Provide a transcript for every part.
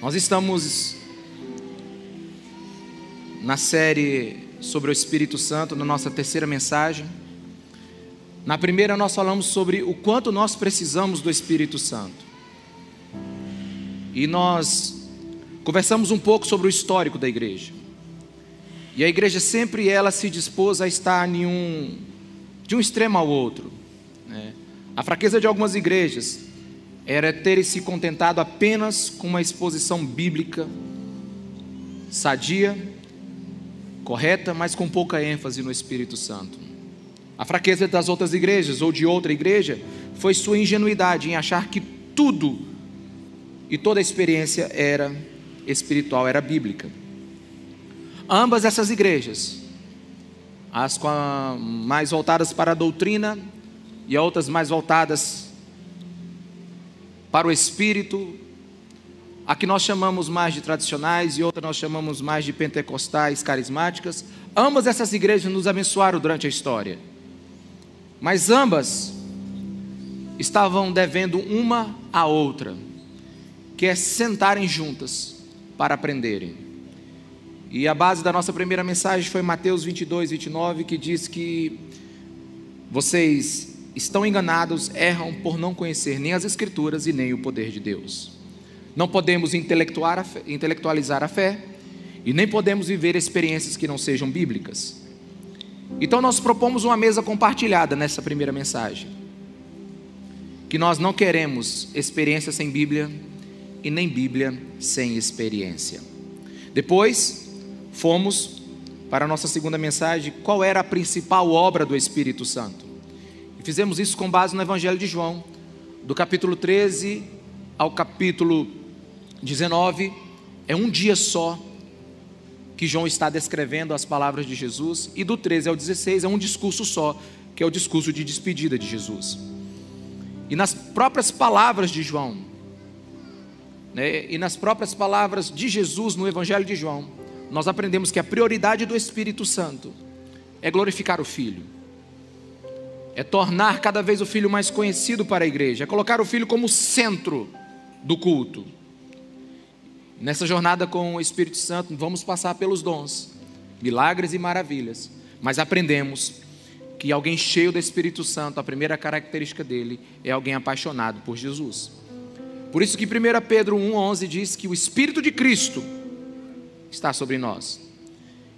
Nós estamos na série sobre o Espírito Santo, na nossa terceira mensagem. Na primeira, nós falamos sobre o quanto nós precisamos do Espírito Santo. E nós conversamos um pouco sobre o histórico da igreja. E a igreja sempre ela se dispôs a estar em um, de um extremo ao outro. Né? A fraqueza de algumas igrejas era ter se contentado apenas com uma exposição bíblica sadia, correta, mas com pouca ênfase no Espírito Santo. A fraqueza das outras igrejas ou de outra igreja foi sua ingenuidade em achar que tudo e toda a experiência era espiritual, era bíblica. Ambas essas igrejas, as mais voltadas para a doutrina e outras mais voltadas para o espírito, a que nós chamamos mais de tradicionais e outra nós chamamos mais de pentecostais, carismáticas. Ambas essas igrejas nos abençoaram durante a história. Mas ambas estavam devendo uma à outra, que é sentarem juntas para aprenderem. E a base da nossa primeira mensagem foi Mateus 22, 29, que diz que vocês estão enganados, erram por não conhecer nem as Escrituras e nem o poder de Deus. Não podemos intelectualizar a fé e nem podemos viver experiências que não sejam bíblicas. Então, nós propomos uma mesa compartilhada nessa primeira mensagem. Que nós não queremos experiência sem Bíblia e nem Bíblia sem experiência. Depois, fomos para a nossa segunda mensagem: qual era a principal obra do Espírito Santo? E fizemos isso com base no Evangelho de João, do capítulo 13 ao capítulo 19. É um dia só que João está descrevendo as palavras de Jesus, e do 13 ao 16 é um discurso só, que é o discurso de despedida de Jesus. E nas próprias palavras de João, né, e nas próprias palavras de Jesus no Evangelho de João, nós aprendemos que a prioridade do Espírito Santo é glorificar o Filho é tornar cada vez o filho mais conhecido para a igreja, é colocar o filho como centro do culto. Nessa jornada com o Espírito Santo, vamos passar pelos dons, milagres e maravilhas, mas aprendemos que alguém cheio do Espírito Santo, a primeira característica dele é alguém apaixonado por Jesus. Por isso que 1 Pedro 1,11 diz que o Espírito de Cristo está sobre nós.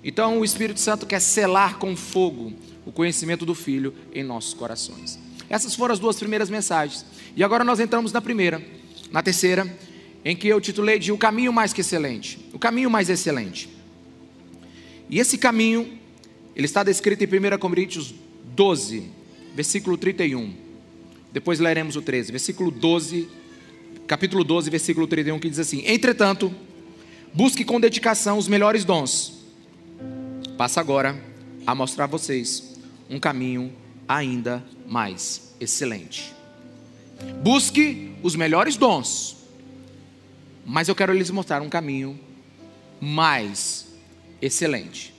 Então o Espírito Santo quer selar com fogo o conhecimento do Filho em nossos corações. Essas foram as duas primeiras mensagens. E agora nós entramos na primeira, na terceira, em que eu titulei de O Caminho Mais que Excelente. O Caminho Mais Excelente. E esse caminho, ele está descrito em 1 Coríntios 12, versículo 31. Depois leremos o 13, versículo 12, capítulo 12, versículo 31, que diz assim: Entretanto, busque com dedicação os melhores dons. Passa agora a mostrar a vocês um caminho ainda mais excelente. Busque os melhores dons, mas eu quero lhes mostrar um caminho mais excelente.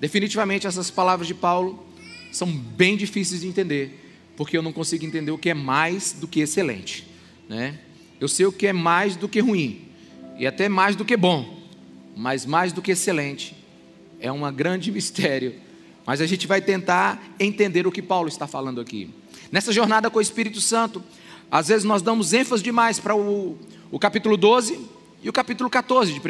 Definitivamente, essas palavras de Paulo são bem difíceis de entender, porque eu não consigo entender o que é mais do que excelente. Né? Eu sei o que é mais do que ruim, e até mais do que bom, mas mais do que excelente é um grande mistério mas a gente vai tentar entender o que Paulo está falando aqui. Nessa jornada com o Espírito Santo, às vezes nós damos ênfase demais para o, o capítulo 12 e o capítulo 14 de 1,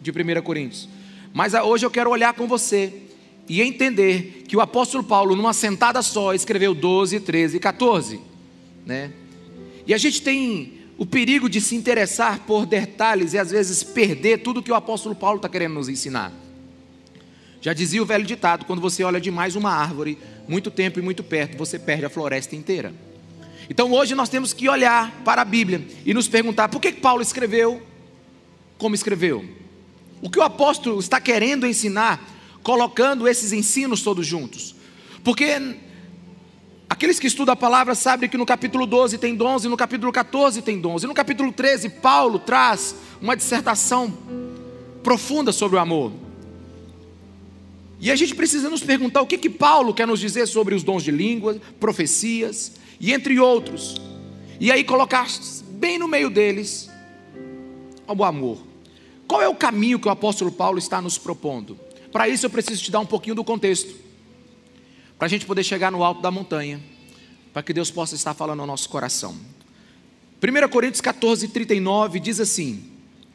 de 1 Coríntios. Mas hoje eu quero olhar com você e entender que o apóstolo Paulo, numa sentada só, escreveu 12, 13 e 14. Né? E a gente tem o perigo de se interessar por detalhes e às vezes perder tudo que o apóstolo Paulo está querendo nos ensinar. Já dizia o velho ditado: quando você olha demais uma árvore, muito tempo e muito perto, você perde a floresta inteira. Então hoje nós temos que olhar para a Bíblia e nos perguntar por que Paulo escreveu como escreveu. O que o apóstolo está querendo ensinar, colocando esses ensinos todos juntos. Porque aqueles que estudam a palavra sabem que no capítulo 12 tem dons e no capítulo 14 tem dons. E no capítulo 13, Paulo traz uma dissertação profunda sobre o amor. E a gente precisa nos perguntar o que, que Paulo quer nos dizer sobre os dons de língua, profecias e entre outros. E aí colocar bem no meio deles ao amor. Qual é o caminho que o apóstolo Paulo está nos propondo? Para isso eu preciso te dar um pouquinho do contexto, para a gente poder chegar no alto da montanha, para que Deus possa estar falando ao nosso coração. 1 Coríntios 14, 39 diz assim: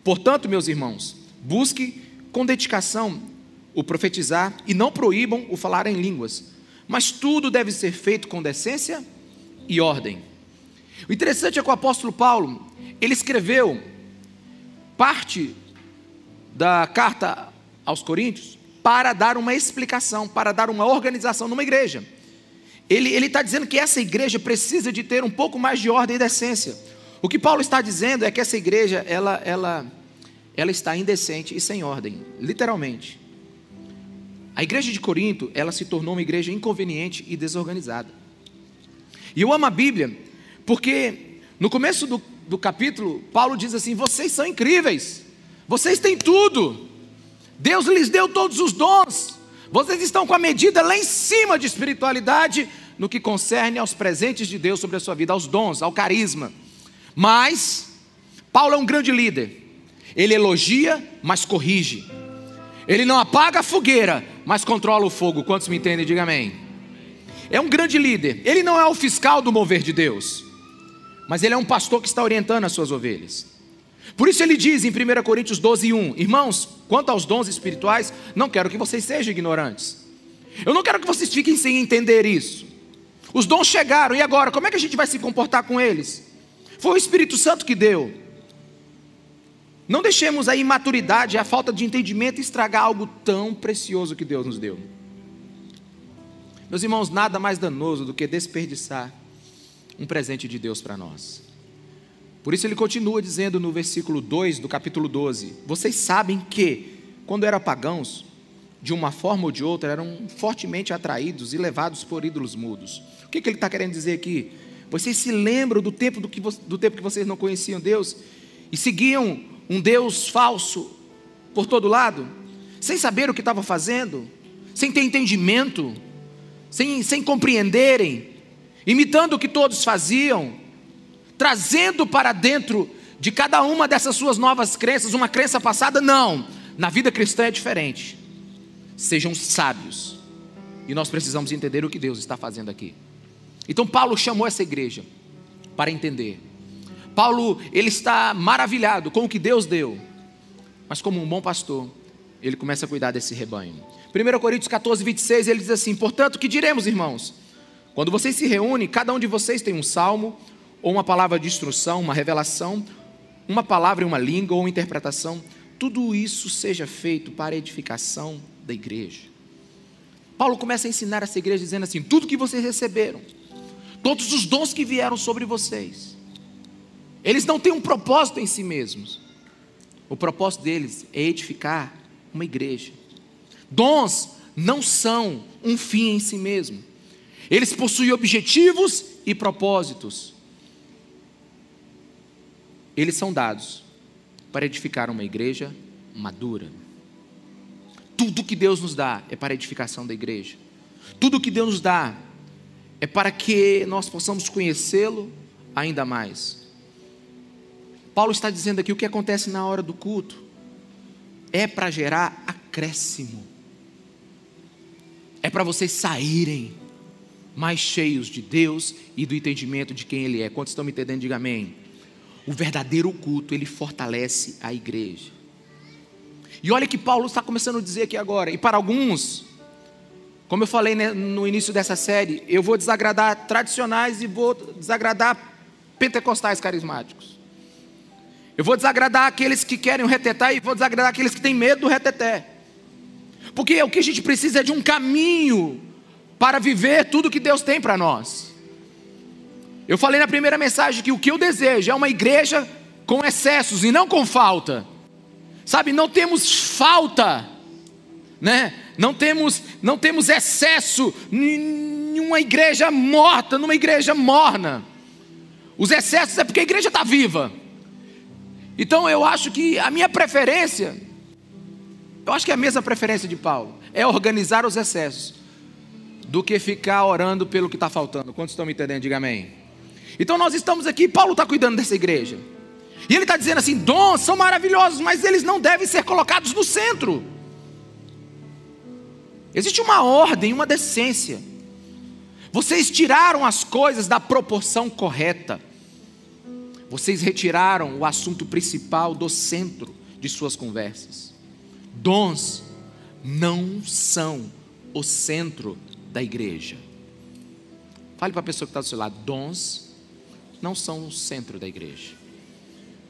Portanto, meus irmãos, busque com dedicação o profetizar e não proíbam o falar em línguas, mas tudo deve ser feito com decência e ordem. O interessante é que o apóstolo Paulo, ele escreveu parte da carta aos Coríntios para dar uma explicação, para dar uma organização numa igreja. Ele está dizendo que essa igreja precisa de ter um pouco mais de ordem e decência. O que Paulo está dizendo é que essa igreja, ela, ela, ela está indecente e sem ordem, literalmente. A igreja de Corinto, ela se tornou uma igreja inconveniente e desorganizada. E eu amo a Bíblia, porque no começo do, do capítulo, Paulo diz assim: vocês são incríveis, vocês têm tudo, Deus lhes deu todos os dons, vocês estão com a medida lá em cima de espiritualidade no que concerne aos presentes de Deus sobre a sua vida, aos dons, ao carisma. Mas, Paulo é um grande líder, ele elogia, mas corrige, ele não apaga a fogueira, mas controla o fogo. Quantos me entendem? Diga amém. É um grande líder. Ele não é o fiscal do mover de Deus, mas ele é um pastor que está orientando as suas ovelhas. Por isso ele diz em 1 Coríntios 12, 1: Irmãos, quanto aos dons espirituais, não quero que vocês sejam ignorantes. Eu não quero que vocês fiquem sem entender isso. Os dons chegaram, e agora? Como é que a gente vai se comportar com eles? Foi o Espírito Santo que deu. Não deixemos a imaturidade, a falta de entendimento estragar algo tão precioso que Deus nos deu. Meus irmãos, nada mais danoso do que desperdiçar um presente de Deus para nós. Por isso ele continua dizendo no versículo 2 do capítulo 12: Vocês sabem que, quando eram pagãos, de uma forma ou de outra, eram fortemente atraídos e levados por ídolos mudos. O que, que ele está querendo dizer aqui? Vocês se lembram do tempo, do, que, do tempo que vocês não conheciam Deus e seguiam um Deus falso por todo lado, sem saber o que estava fazendo, sem ter entendimento, sem, sem compreenderem, imitando o que todos faziam, trazendo para dentro de cada uma dessas suas novas crenças uma crença passada? Não, na vida cristã é diferente. Sejam sábios, e nós precisamos entender o que Deus está fazendo aqui. Então, Paulo chamou essa igreja para entender Paulo, ele está maravilhado com o que Deus deu, mas como um bom pastor, ele começa a cuidar desse rebanho. 1 Coríntios 14, 26, ele diz assim: Portanto, que diremos, irmãos? Quando vocês se reúnem, cada um de vocês tem um salmo, ou uma palavra de instrução, uma revelação, uma palavra em uma língua ou uma interpretação, tudo isso seja feito para a edificação da igreja. Paulo começa a ensinar essa igreja dizendo assim: tudo que vocês receberam, todos os dons que vieram sobre vocês, eles não têm um propósito em si mesmos. O propósito deles é edificar uma igreja. Dons não são um fim em si mesmo. Eles possuem objetivos e propósitos. Eles são dados para edificar uma igreja madura. Tudo que Deus nos dá é para a edificação da igreja. Tudo que Deus nos dá é para que nós possamos conhecê-lo ainda mais. Paulo está dizendo aqui o que acontece na hora do culto é para gerar acréscimo, é para vocês saírem mais cheios de Deus e do entendimento de quem Ele é. Quantos estão me entendendo? Diga amém. O verdadeiro culto, ele fortalece a igreja. E olha que Paulo está começando a dizer aqui agora, e para alguns, como eu falei no início dessa série, eu vou desagradar tradicionais e vou desagradar pentecostais carismáticos. Eu vou desagradar aqueles que querem o reteté e vou desagradar aqueles que têm medo do reteté. Porque o que a gente precisa é de um caminho para viver tudo que Deus tem para nós. Eu falei na primeira mensagem que o que eu desejo é uma igreja com excessos e não com falta. Sabe, não temos falta, né? Não temos, não temos excesso em uma igreja morta, numa igreja morna. Os excessos é porque a igreja está viva. Então eu acho que a minha preferência, eu acho que é a mesma preferência de Paulo, é organizar os excessos, do que ficar orando pelo que está faltando. Quantos estão me entendendo? Diga amém. Então nós estamos aqui, Paulo está cuidando dessa igreja. E ele está dizendo assim: dons são maravilhosos, mas eles não devem ser colocados no centro. Existe uma ordem, uma decência. Vocês tiraram as coisas da proporção correta. Vocês retiraram o assunto principal do centro de suas conversas. Dons não são o centro da igreja. Fale para a pessoa que está do seu lado: dons não são o centro da igreja.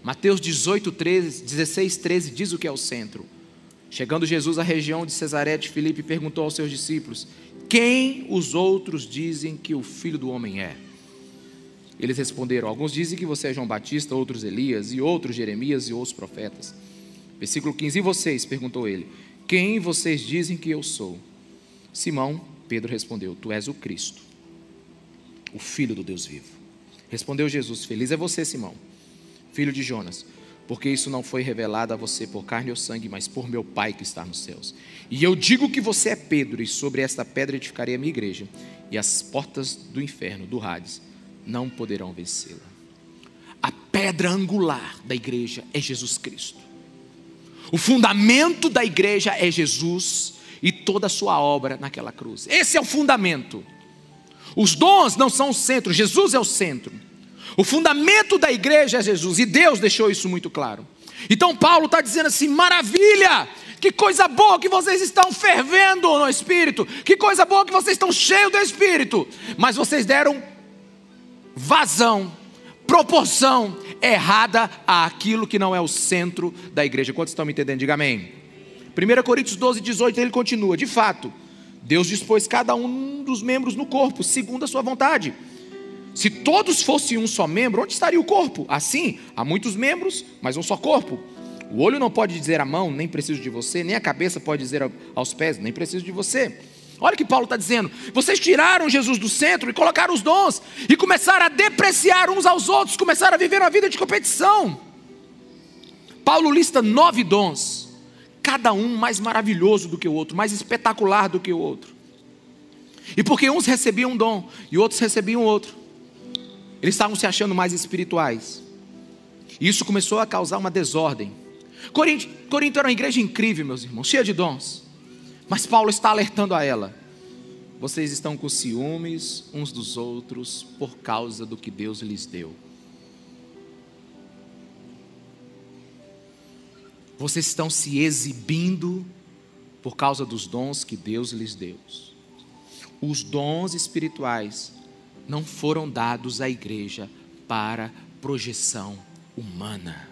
Mateus 18, 13, 16, 13 diz o que é o centro. Chegando Jesus à região de Cesaré de Filipe, perguntou aos seus discípulos: Quem os outros dizem que o filho do homem é? Eles responderam: Alguns dizem que você é João Batista, outros Elias, e outros Jeremias e outros profetas. Versículo 15: E vocês? perguntou ele: Quem vocês dizem que eu sou? Simão, Pedro respondeu: Tu és o Cristo, o Filho do Deus vivo. Respondeu Jesus: Feliz é você, Simão, filho de Jonas, porque isso não foi revelado a você por carne ou sangue, mas por meu Pai que está nos céus. E eu digo que você é Pedro, e sobre esta pedra edificarei a minha igreja, e as portas do inferno, do Hades, não poderão vencê-la. A pedra angular da igreja é Jesus Cristo. O fundamento da igreja é Jesus e toda a sua obra naquela cruz. Esse é o fundamento. Os dons não são o centro, Jesus é o centro. O fundamento da igreja é Jesus e Deus deixou isso muito claro. Então Paulo está dizendo assim: maravilha, que coisa boa que vocês estão fervendo no Espírito, que coisa boa que vocês estão cheios do Espírito, mas vocês deram vazão, proporção errada àquilo que não é o centro da igreja. Quantos estão me entendendo? Diga amém. 1 Coríntios 12, 18, ele continua: De fato, Deus dispôs cada um dos membros no corpo, segundo a sua vontade. Se todos fossem um só membro, onde estaria o corpo? Assim, há muitos membros, mas um só corpo. O olho não pode dizer à mão, nem preciso de você, nem a cabeça pode dizer aos pés, nem preciso de você. Olha o que Paulo está dizendo. Vocês tiraram Jesus do centro e colocaram os dons, e começaram a depreciar uns aos outros, começaram a viver uma vida de competição. Paulo lista nove dons, cada um mais maravilhoso do que o outro, mais espetacular do que o outro. E porque uns recebiam um dom e outros recebiam outro, eles estavam se achando mais espirituais. E isso começou a causar uma desordem. Corinto, Corinto era uma igreja incrível, meus irmãos, cheia de dons. Mas Paulo está alertando a ela: vocês estão com ciúmes uns dos outros por causa do que Deus lhes deu. Vocês estão se exibindo por causa dos dons que Deus lhes deu. Os dons espirituais não foram dados à igreja para projeção humana.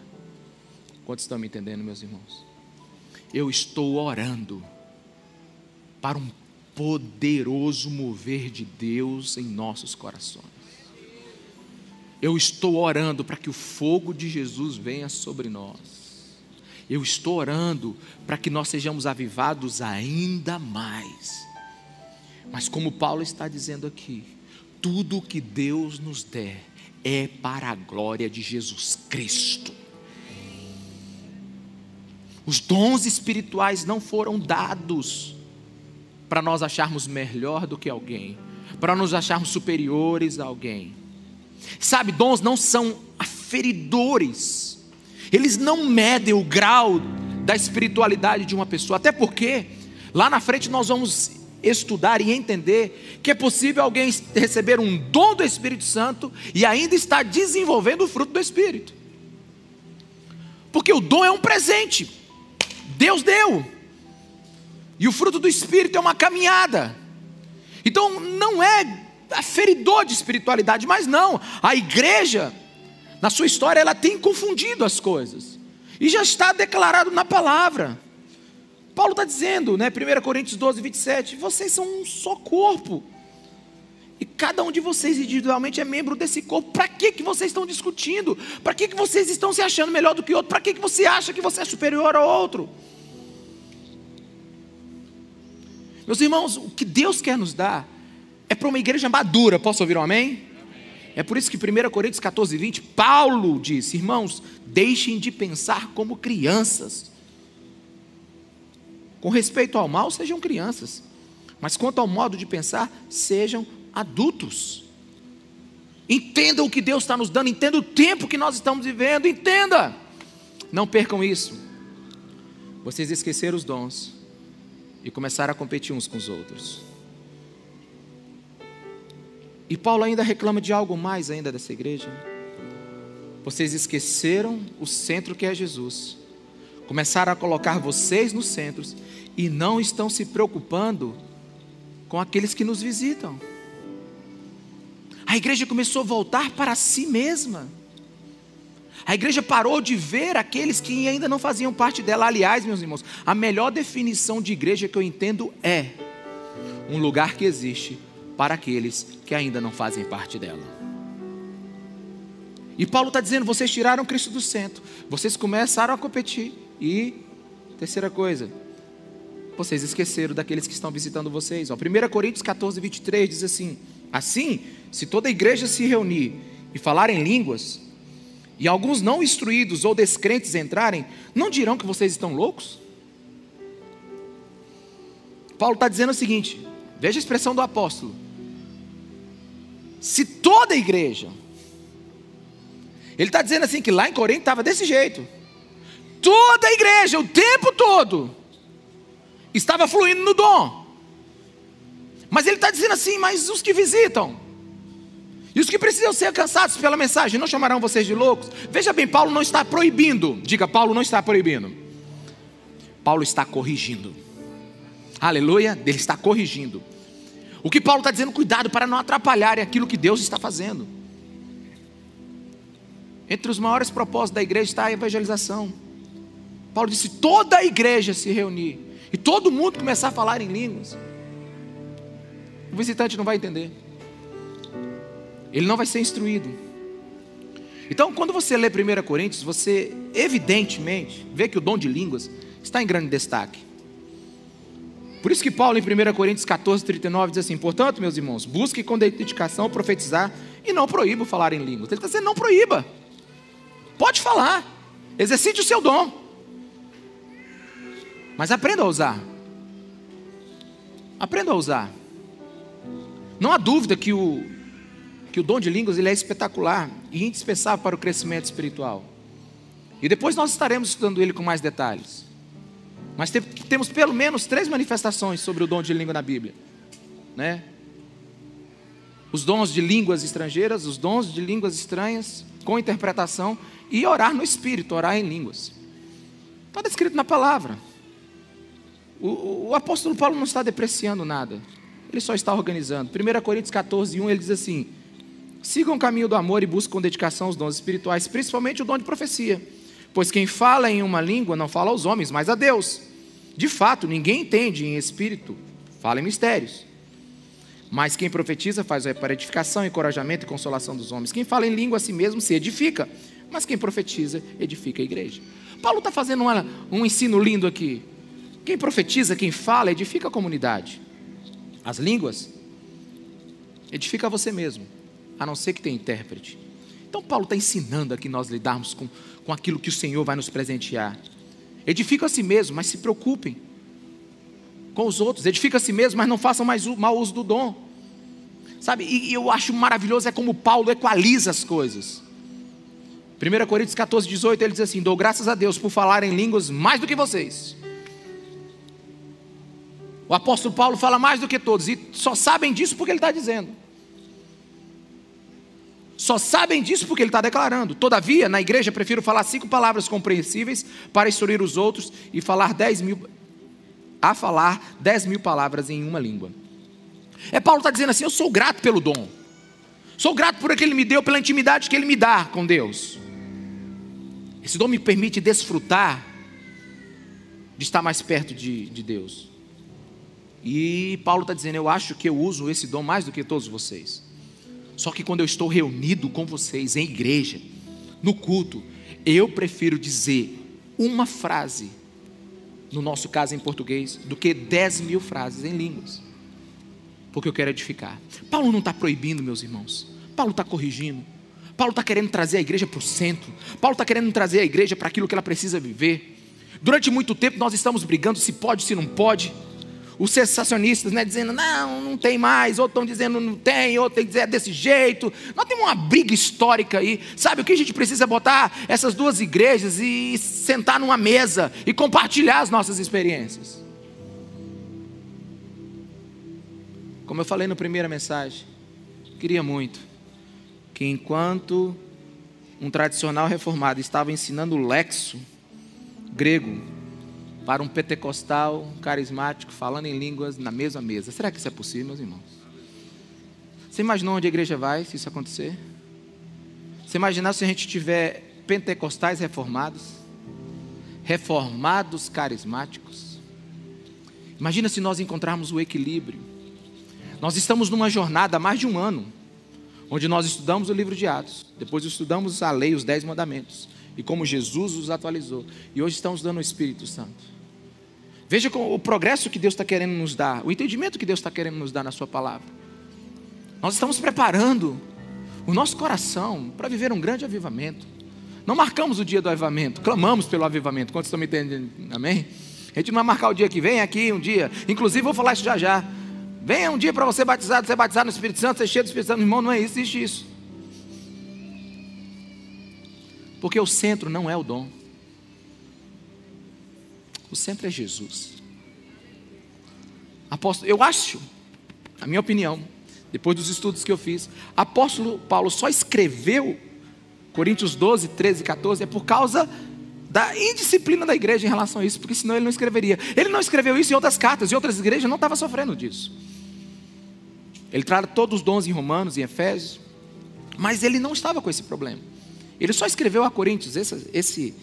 Quantos estão me entendendo, meus irmãos? Eu estou orando para um poderoso mover de Deus em nossos corações. Eu estou orando para que o fogo de Jesus venha sobre nós. Eu estou orando para que nós sejamos avivados ainda mais. Mas como Paulo está dizendo aqui, tudo que Deus nos der é para a glória de Jesus Cristo. Os dons espirituais não foram dados para nós acharmos melhor do que alguém, para nos acharmos superiores a alguém. Sabe, dons não são aferidores, eles não medem o grau da espiritualidade de uma pessoa, até porque lá na frente nós vamos estudar e entender que é possível alguém receber um dom do Espírito Santo e ainda estar desenvolvendo o fruto do Espírito. Porque o dom é um presente, Deus deu. E o fruto do Espírito é uma caminhada. Então não é aferidor de espiritualidade, mas não. A igreja, na sua história, ela tem confundido as coisas. E já está declarado na palavra. Paulo está dizendo, né, 1 Coríntios 12, 27, vocês são um só corpo. E cada um de vocês individualmente é membro desse corpo. Para que, que vocês estão discutindo? Para que, que vocês estão se achando melhor do que outro? Para que, que você acha que você é superior ao outro? Meus irmãos, o que Deus quer nos dar é para uma igreja madura. Posso ouvir um amém? amém? É por isso que 1 Coríntios 14, 20, Paulo disse: Irmãos, deixem de pensar como crianças. Com respeito ao mal, sejam crianças. Mas quanto ao modo de pensar, sejam adultos. Entenda o que Deus está nos dando, entenda o tempo que nós estamos vivendo, entenda. Não percam isso. Vocês esqueceram os dons e começaram a competir uns com os outros. E Paulo ainda reclama de algo mais ainda dessa igreja. Vocês esqueceram o centro que é Jesus. Começaram a colocar vocês nos centros e não estão se preocupando com aqueles que nos visitam. A igreja começou a voltar para si mesma. A igreja parou de ver aqueles que ainda não faziam parte dela. Aliás, meus irmãos, a melhor definição de igreja que eu entendo é um lugar que existe para aqueles que ainda não fazem parte dela. E Paulo está dizendo: vocês tiraram Cristo do centro, vocês começaram a competir. E, terceira coisa, vocês esqueceram daqueles que estão visitando vocês. Ó, 1 Coríntios 14, 23 diz assim: Assim, se toda a igreja se reunir e falar em línguas, e alguns não instruídos ou descrentes entrarem, não dirão que vocês estão loucos? Paulo está dizendo o seguinte: veja a expressão do apóstolo. Se toda a igreja, ele está dizendo assim que lá em Corinto estava desse jeito, toda a igreja, o tempo todo, estava fluindo no dom, mas ele está dizendo assim: mas os que visitam, e os que precisam ser alcançados pela mensagem não chamarão vocês de loucos? Veja bem, Paulo não está proibindo. Diga, Paulo não está proibindo. Paulo está corrigindo. Aleluia, ele está corrigindo. O que Paulo está dizendo, cuidado para não atrapalhar aquilo que Deus está fazendo. Entre os maiores propósitos da igreja está a evangelização. Paulo disse: toda a igreja se reunir e todo mundo começar a falar em línguas. O visitante não vai entender ele não vai ser instruído. Então, quando você lê 1 Coríntios, você evidentemente vê que o dom de línguas está em grande destaque. Por isso que Paulo, em 1 Coríntios 14, 39, diz assim: Portanto, meus irmãos, busque com dedicação profetizar e não proíba falar em línguas. Ele está dizendo: não proíba. Pode falar. Exercite o seu dom. Mas aprenda a usar. Aprenda a usar. Não há dúvida que o, que o dom de línguas ele é espetacular e indispensável para o crescimento espiritual. E depois nós estaremos estudando ele com mais detalhes. Mas temos pelo menos três manifestações sobre o dom de língua na Bíblia, né? Os dons de línguas estrangeiras, os dons de línguas estranhas com interpretação e orar no espírito, orar em línguas. Está descrito na palavra. O, o, apóstolo Paulo não está depreciando nada. Ele só está organizando. 1 Coríntios 14, 1, ele diz assim: Sigam o caminho do amor e busquem com dedicação os dons espirituais, principalmente o dom de profecia. Pois quem fala em uma língua não fala aos homens, mas a Deus. De fato, ninguém entende em espírito, fala em mistérios. Mas quem profetiza faz para edificação, encorajamento e consolação dos homens. Quem fala em língua a si mesmo se edifica, mas quem profetiza edifica a igreja. Paulo está fazendo uma, um ensino lindo aqui. Quem profetiza, quem fala, edifica a comunidade. As línguas, edifica você mesmo a não ser que tenha intérprete. Então, Paulo está ensinando a que nós lidarmos com, com aquilo que o Senhor vai nos presentear. Edifica a si mesmo, mas se preocupem com os outros. Edifica a si mesmo, mas não façam mais mau uso do dom. Sabe, e, e eu acho maravilhoso é como Paulo equaliza as coisas. 1 Coríntios 14, 18, ele diz assim: Dou graças a Deus por falar em línguas mais do que vocês. O apóstolo Paulo fala mais do que todos, e só sabem disso porque ele está dizendo. Só sabem disso porque ele está declarando. Todavia, na igreja, prefiro falar cinco palavras compreensíveis para instruir os outros e falar dez mil, a falar dez mil palavras em uma língua. É Paulo está dizendo assim: eu sou grato pelo dom. Sou grato por aquilo que ele me deu, pela intimidade que ele me dá com Deus. Esse dom me permite desfrutar de estar mais perto de, de Deus. E Paulo está dizendo: eu acho que eu uso esse dom mais do que todos vocês. Só que quando eu estou reunido com vocês em igreja, no culto, eu prefiro dizer uma frase, no nosso caso em português, do que dez mil frases em línguas. Porque eu quero edificar. Paulo não está proibindo, meus irmãos. Paulo está corrigindo. Paulo está querendo trazer a igreja para o centro. Paulo está querendo trazer a igreja para aquilo que ela precisa viver. Durante muito tempo nós estamos brigando se pode, se não pode. Os sensacionistas, né, dizendo, não, não tem mais, outros estão dizendo, não tem, outros dizer é desse jeito. Nós temos uma briga histórica aí. Sabe o que a gente precisa botar essas duas igrejas e sentar numa mesa e compartilhar as nossas experiências? Como eu falei na primeira mensagem, queria muito que enquanto um tradicional reformado estava ensinando o lexo grego para um pentecostal carismático falando em línguas na mesma mesa. Será que isso é possível, meus irmãos? Você imaginou onde a igreja vai se isso acontecer? Você imaginar se a gente tiver pentecostais reformados? Reformados carismáticos? Imagina se nós encontrarmos o equilíbrio. Nós estamos numa jornada há mais de um ano, onde nós estudamos o livro de Atos, depois estudamos a lei, os dez mandamentos, e como Jesus os atualizou. E hoje estamos dando o Espírito Santo. Veja o progresso que Deus está querendo nos dar, o entendimento que Deus está querendo nos dar na Sua palavra. Nós estamos preparando o nosso coração para viver um grande avivamento. Não marcamos o dia do avivamento, clamamos pelo avivamento. Quantos estão me entendendo? Amém? A gente não vai marcar o dia que vem aqui um dia. Inclusive, vou falar isso já já. Venha um dia para você batizado, ser batizado no Espírito Santo, ser cheio do Espírito Santo. Irmão, não é isso, existe isso. Porque o centro não é o dom. O centro é Jesus. Apóstolo, eu acho, na minha opinião, depois dos estudos que eu fiz, apóstolo Paulo só escreveu Coríntios 12, 13 e 14 é por causa da indisciplina da igreja em relação a isso, porque senão ele não escreveria. Ele não escreveu isso em outras cartas, e outras igrejas não estavam sofrendo disso. Ele trata todos os dons em Romanos e Efésios, mas ele não estava com esse problema. Ele só escreveu a Coríntios esse, esse,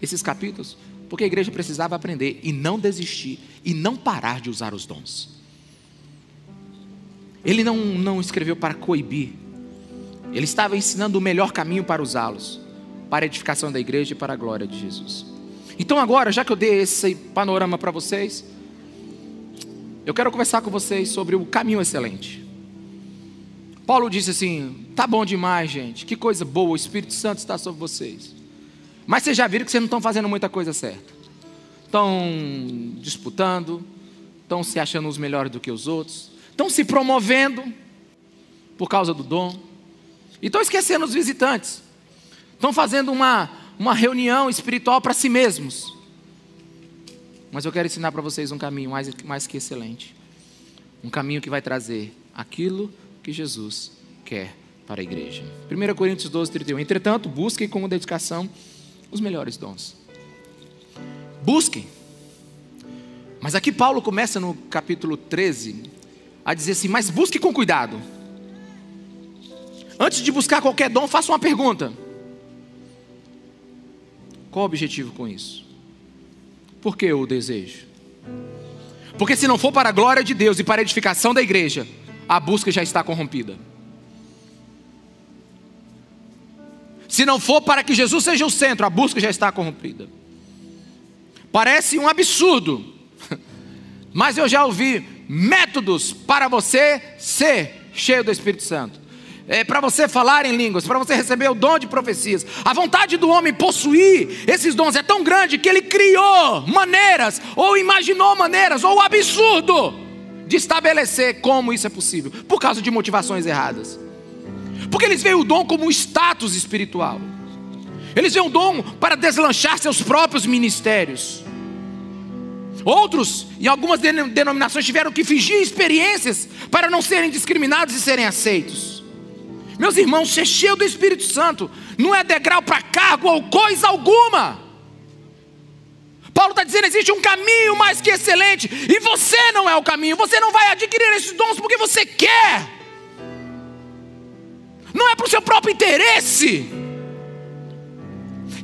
esses capítulos porque a igreja precisava aprender e não desistir e não parar de usar os dons. Ele não, não escreveu para coibir, ele estava ensinando o melhor caminho para usá-los, para a edificação da igreja e para a glória de Jesus. Então, agora, já que eu dei esse panorama para vocês, eu quero conversar com vocês sobre o caminho excelente. Paulo disse assim: tá bom demais, gente, que coisa boa, o Espírito Santo está sobre vocês. Mas vocês já viram que vocês não estão fazendo muita coisa certa. Estão disputando, estão se achando os melhores do que os outros, estão se promovendo por causa do dom, e estão esquecendo os visitantes. Estão fazendo uma, uma reunião espiritual para si mesmos. Mas eu quero ensinar para vocês um caminho mais, mais que excelente. Um caminho que vai trazer aquilo que Jesus quer para a igreja. 1 Coríntios 12, 31. Entretanto, busquem com dedicação os melhores dons. Busquem. Mas aqui Paulo começa no capítulo 13 a dizer assim: Mas busque com cuidado. Antes de buscar qualquer dom, faça uma pergunta: Qual o objetivo com isso? Por que o desejo? Porque se não for para a glória de Deus e para a edificação da igreja, a busca já está corrompida. Se não for para que Jesus seja o centro, a busca já está corrompida. Parece um absurdo, mas eu já ouvi métodos para você ser cheio do Espírito Santo. É, para você falar em línguas, para você receber o dom de profecias. A vontade do homem possuir esses dons é tão grande que ele criou maneiras, ou imaginou maneiras, ou o absurdo de estabelecer como isso é possível, por causa de motivações erradas. Porque eles veem o dom como um status espiritual. Eles veem o dom para deslanchar seus próprios ministérios. Outros, em algumas denominações, tiveram que fingir experiências para não serem discriminados e serem aceitos. Meus irmãos, ser cheio do Espírito Santo não é degrau para cargo ou coisa alguma. Paulo está dizendo: existe um caminho mais que excelente, e você não é o caminho, você não vai adquirir esses dons porque você quer não é para o seu próprio interesse.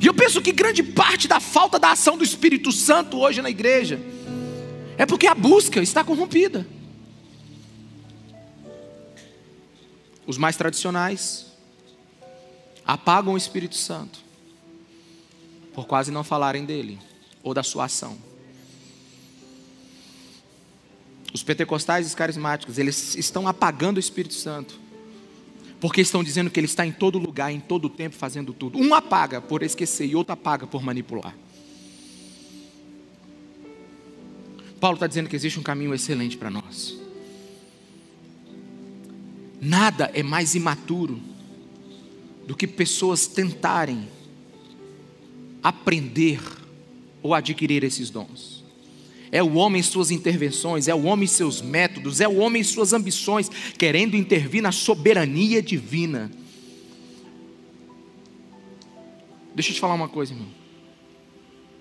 E eu penso que grande parte da falta da ação do Espírito Santo hoje na igreja é porque a busca está corrompida. Os mais tradicionais apagam o Espírito Santo por quase não falarem dele ou da sua ação. Os pentecostais e os carismáticos, eles estão apagando o Espírito Santo porque estão dizendo que ele está em todo lugar, em todo tempo, fazendo tudo. Um apaga por esquecer e outro apaga por manipular. Paulo está dizendo que existe um caminho excelente para nós. Nada é mais imaturo do que pessoas tentarem aprender ou adquirir esses dons. É o homem em suas intervenções, é o homem em seus métodos, é o homem em suas ambições, querendo intervir na soberania divina. Deixa eu te falar uma coisa, irmão.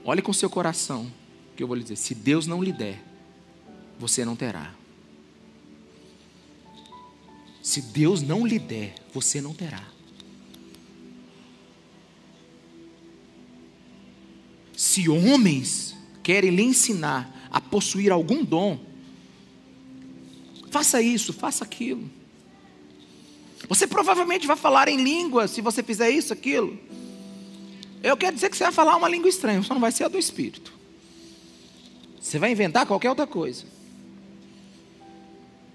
Olhe com seu coração, que eu vou lhe dizer: se Deus não lhe der, você não terá. Se Deus não lhe der, você não terá. Se homens querem lhe ensinar a possuir algum dom, faça isso, faça aquilo. Você provavelmente vai falar em língua se você fizer isso, aquilo. Eu quero dizer que você vai falar uma língua estranha, só não vai ser a do Espírito. Você vai inventar qualquer outra coisa.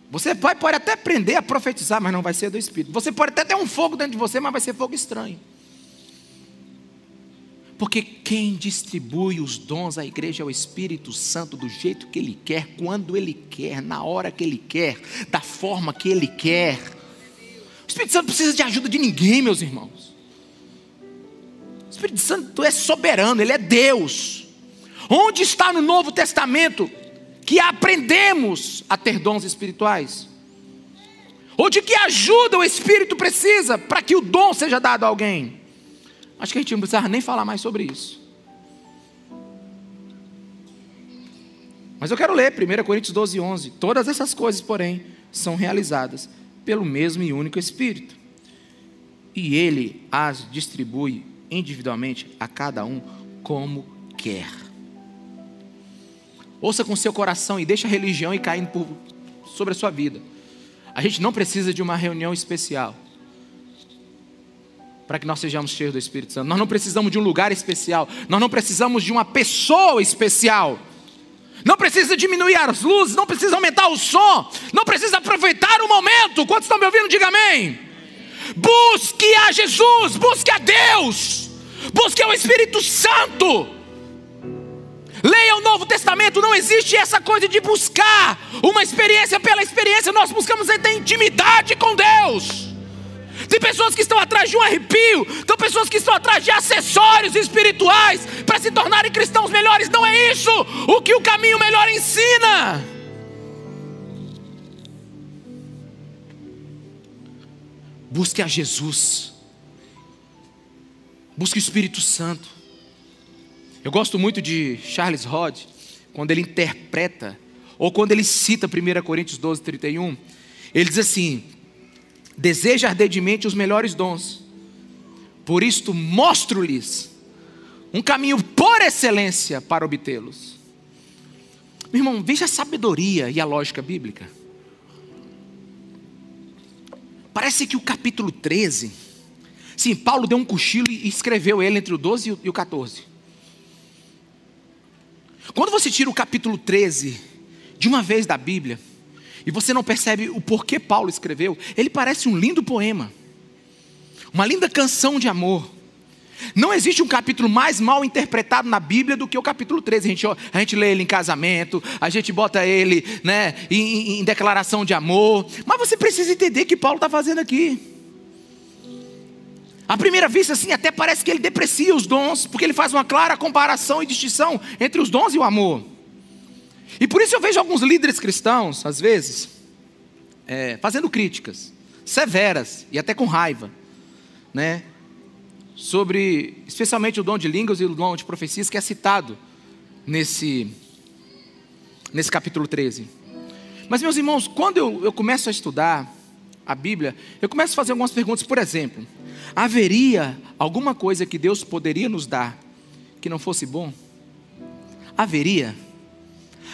Você pode até aprender a profetizar, mas não vai ser do Espírito. Você pode até ter um fogo dentro de você, mas vai ser fogo estranho. Porque quem distribui os dons à igreja é o Espírito Santo do jeito que Ele quer, quando Ele quer, na hora que Ele quer, da forma que Ele quer. O Espírito Santo precisa de ajuda de ninguém, meus irmãos. O Espírito Santo é soberano, Ele é Deus. Onde está no Novo Testamento que aprendemos a ter dons espirituais? Ou de que ajuda o Espírito precisa para que o dom seja dado a alguém? Acho que a gente não precisava nem falar mais sobre isso. Mas eu quero ler 1 Coríntios 12, 11. Todas essas coisas, porém, são realizadas pelo mesmo e único Espírito. E Ele as distribui individualmente a cada um como quer. Ouça com seu coração e deixa a religião ir caindo por, sobre a sua vida. A gente não precisa de uma reunião especial para que nós sejamos cheios do Espírito Santo. Nós não precisamos de um lugar especial, nós não precisamos de uma pessoa especial. Não precisa diminuir as luzes, não precisa aumentar o som, não precisa aproveitar o momento. Quantos estão me ouvindo? Diga amém. Busque a Jesus, busque a Deus, busque o Espírito Santo. Leia o Novo Testamento, não existe essa coisa de buscar uma experiência pela experiência, nós buscamos ter intimidade com Deus. Tem pessoas que estão atrás de um arrepio, tem pessoas que estão atrás de acessórios espirituais para se tornarem cristãos melhores. Não é isso o que o caminho melhor ensina. Busque a Jesus, busque o Espírito Santo. Eu gosto muito de Charles Rod, quando ele interpreta, ou quando ele cita 1 Coríntios 12, 31, ele diz assim: deseja ardentemente os melhores dons. Por isto mostro-lhes um caminho por excelência para obtê-los. Meu irmão, veja a sabedoria e a lógica bíblica. Parece que o capítulo 13, sim, Paulo deu um cochilo e escreveu ele entre o 12 e o 14. Quando você tira o capítulo 13 de uma vez da Bíblia, e você não percebe o porquê Paulo escreveu, ele parece um lindo poema, uma linda canção de amor. Não existe um capítulo mais mal interpretado na Bíblia do que o capítulo 13. A gente, a gente lê ele em casamento, a gente bota ele né, em, em declaração de amor. Mas você precisa entender o que Paulo está fazendo aqui. À primeira vista, assim, até parece que ele deprecia os dons, porque ele faz uma clara comparação e distinção entre os dons e o amor. E por isso eu vejo alguns líderes cristãos, às vezes, é, fazendo críticas severas e até com raiva, né? Sobre, especialmente o dom de línguas e o dom de profecias que é citado nesse, nesse capítulo 13. Mas, meus irmãos, quando eu, eu começo a estudar a Bíblia, eu começo a fazer algumas perguntas. Por exemplo, haveria alguma coisa que Deus poderia nos dar que não fosse bom? Haveria?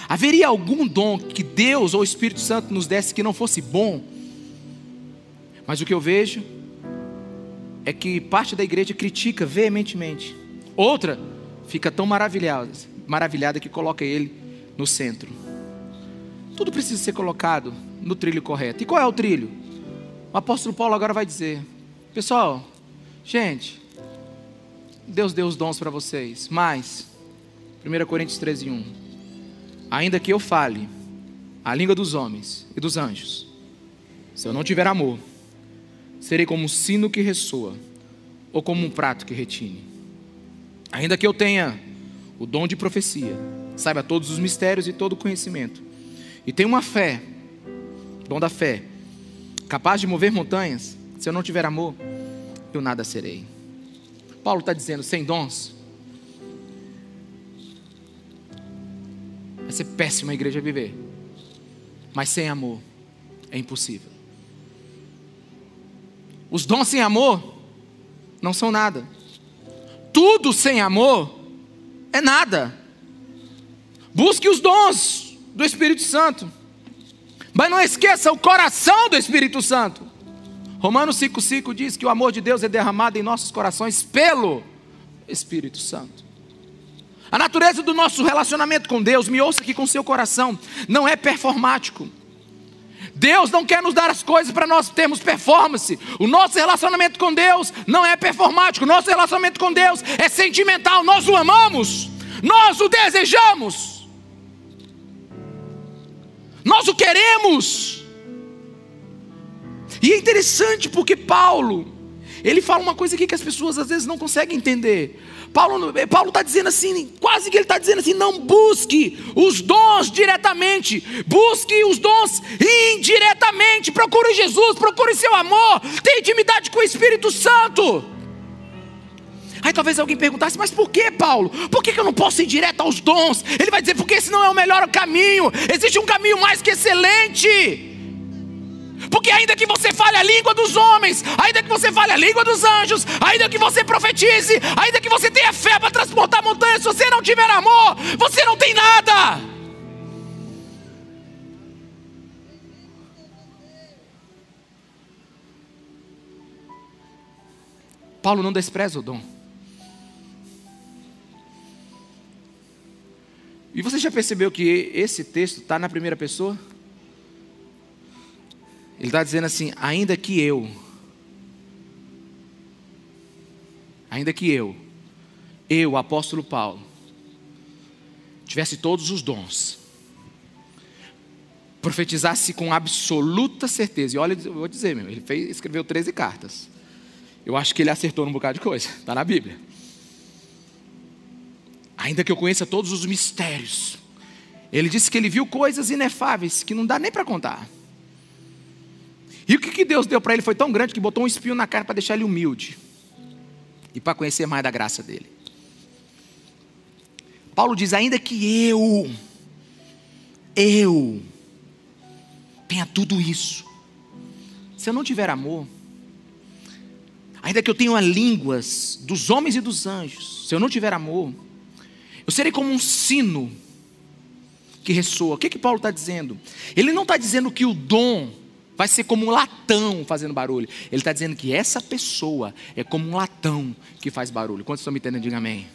Haveria algum dom que Deus ou o Espírito Santo nos desse que não fosse bom? Mas o que eu vejo é que parte da igreja critica veementemente. Outra fica tão maravilhada, maravilhada que coloca ele no centro. Tudo precisa ser colocado no trilho correto. E qual é o trilho? O apóstolo Paulo agora vai dizer: Pessoal, gente, Deus deu os dons para vocês, mas 1 Coríntios 13, 1 Ainda que eu fale a língua dos homens e dos anjos, se eu não tiver amor, serei como um sino que ressoa ou como um prato que retine. Ainda que eu tenha o dom de profecia, saiba todos os mistérios e todo o conhecimento, e tenha uma fé, dom da fé, capaz de mover montanhas, se eu não tiver amor, eu nada serei. Paulo está dizendo: sem dons, vai ser péssima a igreja viver, mas sem amor é impossível. Os dons sem amor não são nada. Tudo sem amor é nada. Busque os dons do Espírito Santo. Mas não esqueça o coração do Espírito Santo. Romanos 5,5 diz que o amor de Deus é derramado em nossos corações pelo Espírito Santo. A natureza do nosso relacionamento com Deus, me ouça aqui com seu coração, não é performático. Deus não quer nos dar as coisas para nós termos performance. O nosso relacionamento com Deus não é performático. O nosso relacionamento com Deus é sentimental. Nós o amamos, nós o desejamos, nós o queremos. E é interessante porque Paulo, ele fala uma coisa aqui que as pessoas às vezes não conseguem entender. Paulo está dizendo assim, quase que ele está dizendo assim: não busque os dons diretamente, busque os dons indiretamente. Procure Jesus, procure seu amor, tenha intimidade com o Espírito Santo. Aí talvez alguém perguntasse, mas por que, Paulo? Por que, que eu não posso ir direto aos dons? Ele vai dizer, porque esse não é o melhor caminho, existe um caminho mais que excelente. Porque ainda que você fale a língua dos homens, ainda que você fale a língua dos anjos, ainda que você profetize, ainda que você tenha fé para transportar montanhas, se você não tiver amor, você não tem nada. Paulo não despreza o dom. E você já percebeu que esse texto está na primeira pessoa? Ele está dizendo assim: ainda que eu, ainda que eu, eu, apóstolo Paulo, tivesse todos os dons, profetizasse com absoluta certeza, e olha, eu vou dizer, meu, ele fez, escreveu 13 cartas. Eu acho que ele acertou num bocado de coisa, está na Bíblia. Ainda que eu conheça todos os mistérios, ele disse que ele viu coisas inefáveis que não dá nem para contar. E o que, que Deus deu para ele foi tão grande que botou um espinho na cara para deixar ele humilde e para conhecer mais da graça dele. Paulo diz: ainda que eu, eu, tenha tudo isso, se eu não tiver amor, ainda que eu tenha línguas dos homens e dos anjos, se eu não tiver amor, eu serei como um sino que ressoa. O que, que Paulo está dizendo? Ele não está dizendo que o dom vai ser como um latão fazendo barulho. Ele está dizendo que essa pessoa é como um latão que faz barulho. Quantos estão me entendendo? Diga amém.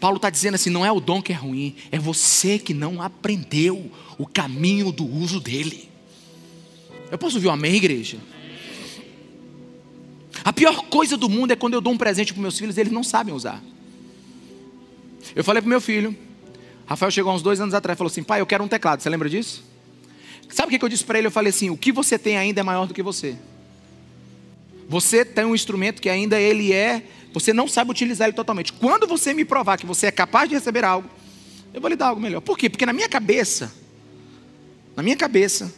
Paulo está dizendo assim: não é o dom que é ruim, é você que não aprendeu o caminho do uso dele. Eu posso ouvir um amém, igreja? A pior coisa do mundo é quando eu dou um presente para meus filhos e eles não sabem usar. Eu falei para meu filho, Rafael chegou uns dois anos atrás e falou assim: pai, eu quero um teclado. Você lembra disso? Sabe o que eu disse para ele? Eu falei assim: o que você tem ainda é maior do que você. Você tem um instrumento que ainda ele é, você não sabe utilizar ele totalmente. Quando você me provar que você é capaz de receber algo, eu vou lhe dar algo melhor. Por quê? Porque na minha cabeça, na minha cabeça,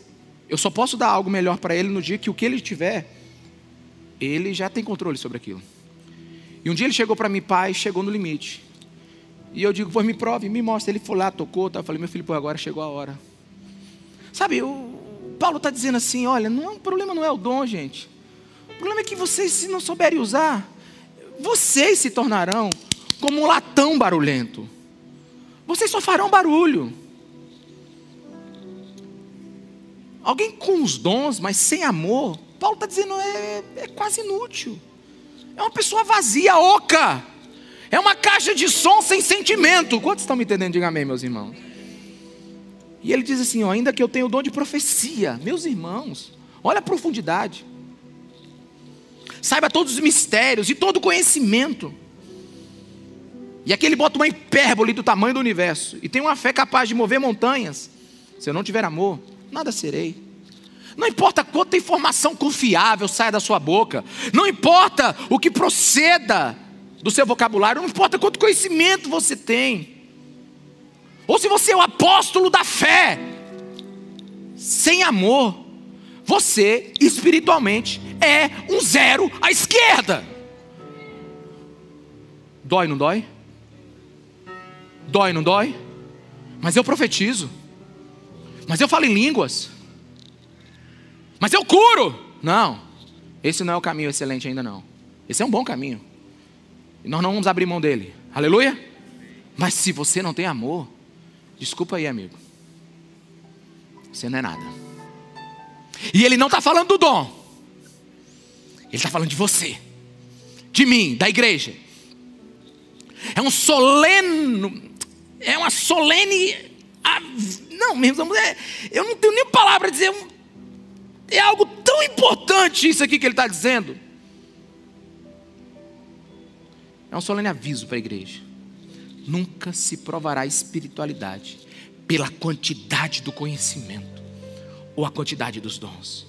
eu só posso dar algo melhor para ele no dia que o que ele tiver, ele já tem controle sobre aquilo. E um dia ele chegou para mim, pai, chegou no limite. E eu digo, pois me prove, me mostra. Ele foi lá, tocou, tá? eu falei, meu filho, pô, agora chegou a hora. Sabe, o Paulo está dizendo assim: olha, não, o problema não é o dom, gente. O problema é que vocês, se não souberem usar, vocês se tornarão como um latão barulhento. Vocês só farão barulho. Alguém com os dons, mas sem amor, Paulo está dizendo é, é quase inútil. É uma pessoa vazia, oca. É uma caixa de som sem sentimento. Quantos estão me entendendo? Diga amém, meus irmãos. E ele diz assim: ó, ainda que eu tenha o dom de profecia, meus irmãos, olha a profundidade. Saiba todos os mistérios e todo o conhecimento. E aqui ele bota uma hipérbole do tamanho do universo. E tem uma fé capaz de mover montanhas. Se eu não tiver amor, nada serei. Não importa quanta informação confiável saia da sua boca, não importa o que proceda do seu vocabulário, não importa quanto conhecimento você tem, ou se você é o apóstolo da fé, sem amor, você espiritualmente é um zero à esquerda. Dói, não dói? Dói, não dói? Mas eu profetizo. Mas eu falo em línguas. Mas eu curo. Não, esse não é o caminho excelente ainda não. Esse é um bom caminho. E nós não vamos abrir mão dele. Aleluia? Mas se você não tem amor, desculpa aí, amigo. Você não é nada. E ele não está falando do dom. Ele está falando de você, de mim, da igreja. É um soleno, é uma solene. Não, mesmo, é, eu não tenho nem palavra dizer. É algo tão importante isso aqui que ele está dizendo. É um solene aviso para a igreja. Nunca se provará espiritualidade pela quantidade do conhecimento ou a quantidade dos dons.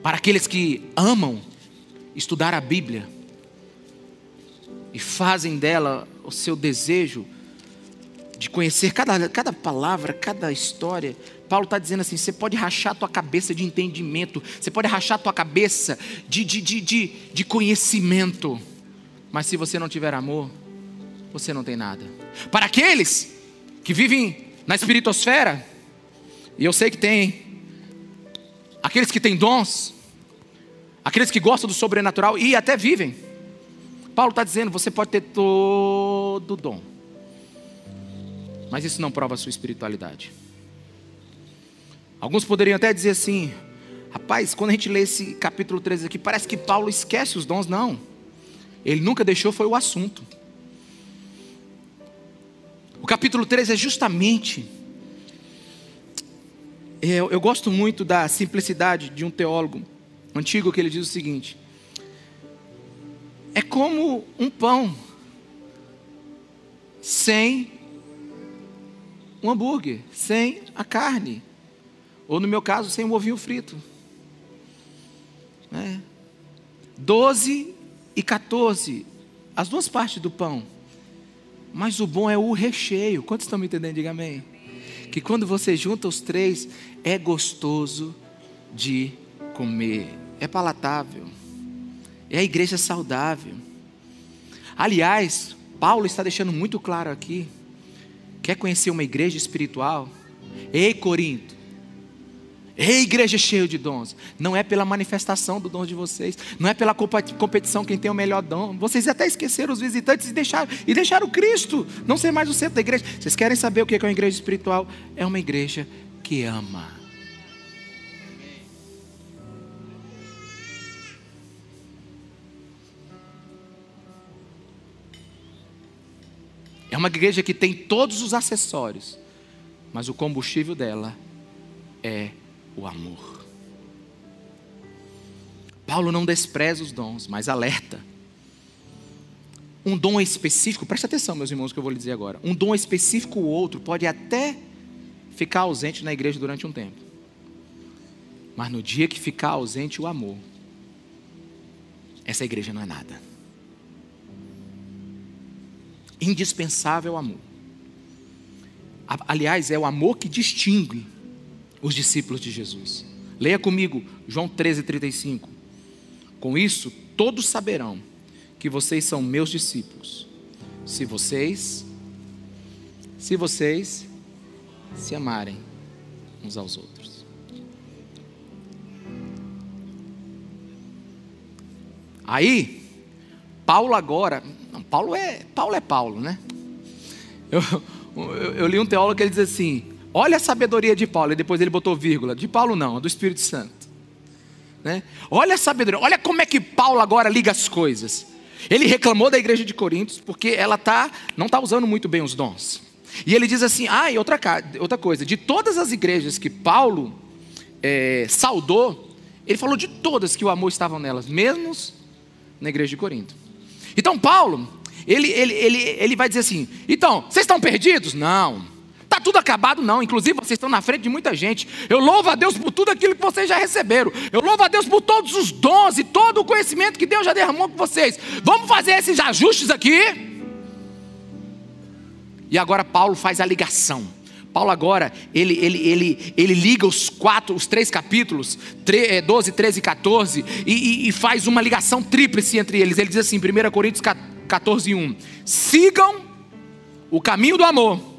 Para aqueles que amam estudar a Bíblia e fazem dela o seu desejo de conhecer cada, cada palavra, cada história, Paulo está dizendo assim: você pode rachar a tua cabeça de entendimento, você pode rachar a tua cabeça de, de, de, de, de conhecimento, mas se você não tiver amor, você não tem nada. Para aqueles que vivem na espiritosfera, e eu sei que tem, aqueles que têm dons, aqueles que gostam do sobrenatural e até vivem, Paulo está dizendo: você pode ter todo dom, mas isso não prova a sua espiritualidade. Alguns poderiam até dizer assim: rapaz, quando a gente lê esse capítulo 13 aqui, parece que Paulo esquece os dons. Não, ele nunca deixou, foi o assunto. O capítulo 13 é justamente. Eu, eu gosto muito da simplicidade de um teólogo antigo que ele diz o seguinte: é como um pão sem um hambúrguer, sem a carne. Ou no meu caso, sem um ovinho frito. É. 12 e 14, as duas partes do pão. Mas o bom é o recheio. Quantos estão me entendendo? Diga amém. Que quando você junta os três, é gostoso de comer. É palatável. É a igreja saudável. Aliás, Paulo está deixando muito claro aqui. Quer conhecer uma igreja espiritual? Ei, Corinto, Ei, igreja cheia de dons. Não é pela manifestação do dom de vocês. Não é pela competição quem tem o melhor dom. Vocês até esqueceram os visitantes e deixaram, e deixaram Cristo não ser mais o centro da igreja. Vocês querem saber o que é uma igreja espiritual? É uma igreja que ama. É uma igreja que tem todos os acessórios, mas o combustível dela é o amor. Paulo não despreza os dons, mas alerta. Um dom específico, preste atenção, meus irmãos, que eu vou lhe dizer agora. Um dom específico ou outro pode até ficar ausente na igreja durante um tempo. Mas no dia que ficar ausente o amor, essa igreja não é nada. Indispensável o amor. Aliás, é o amor que distingue os discípulos de Jesus. Leia comigo João 13, 35. Com isso, todos saberão que vocês são meus discípulos, se vocês, se vocês se amarem uns aos outros. Aí, Paulo agora, não, Paulo é Paulo é Paulo, né? Eu, eu, eu li um teólogo que ele diz assim: Olha a sabedoria de Paulo, e depois ele botou vírgula. De Paulo não, do Espírito Santo. Né? Olha a sabedoria, olha como é que Paulo agora liga as coisas. Ele reclamou da igreja de Coríntios porque ela tá, não está usando muito bem os dons. E ele diz assim: ah, e outra, outra coisa, de todas as igrejas que Paulo é, saudou, ele falou de todas que o amor estava nelas, mesmo na igreja de Corinto. Então Paulo, ele, ele, ele, ele vai dizer assim: então, vocês estão perdidos? Não. Está tudo acabado, não. Inclusive, vocês estão na frente de muita gente. Eu louvo a Deus por tudo aquilo que vocês já receberam. Eu louvo a Deus por todos os dons e todo o conhecimento que Deus já derramou com vocês. Vamos fazer esses ajustes aqui. E agora Paulo faz a ligação. Paulo agora, ele, ele, ele, ele liga os quatro, os três capítulos, 12, 13 e 14, e, e, e faz uma ligação tríplice entre eles. Ele diz assim, 1 Coríntios 14, 1: Sigam o caminho do amor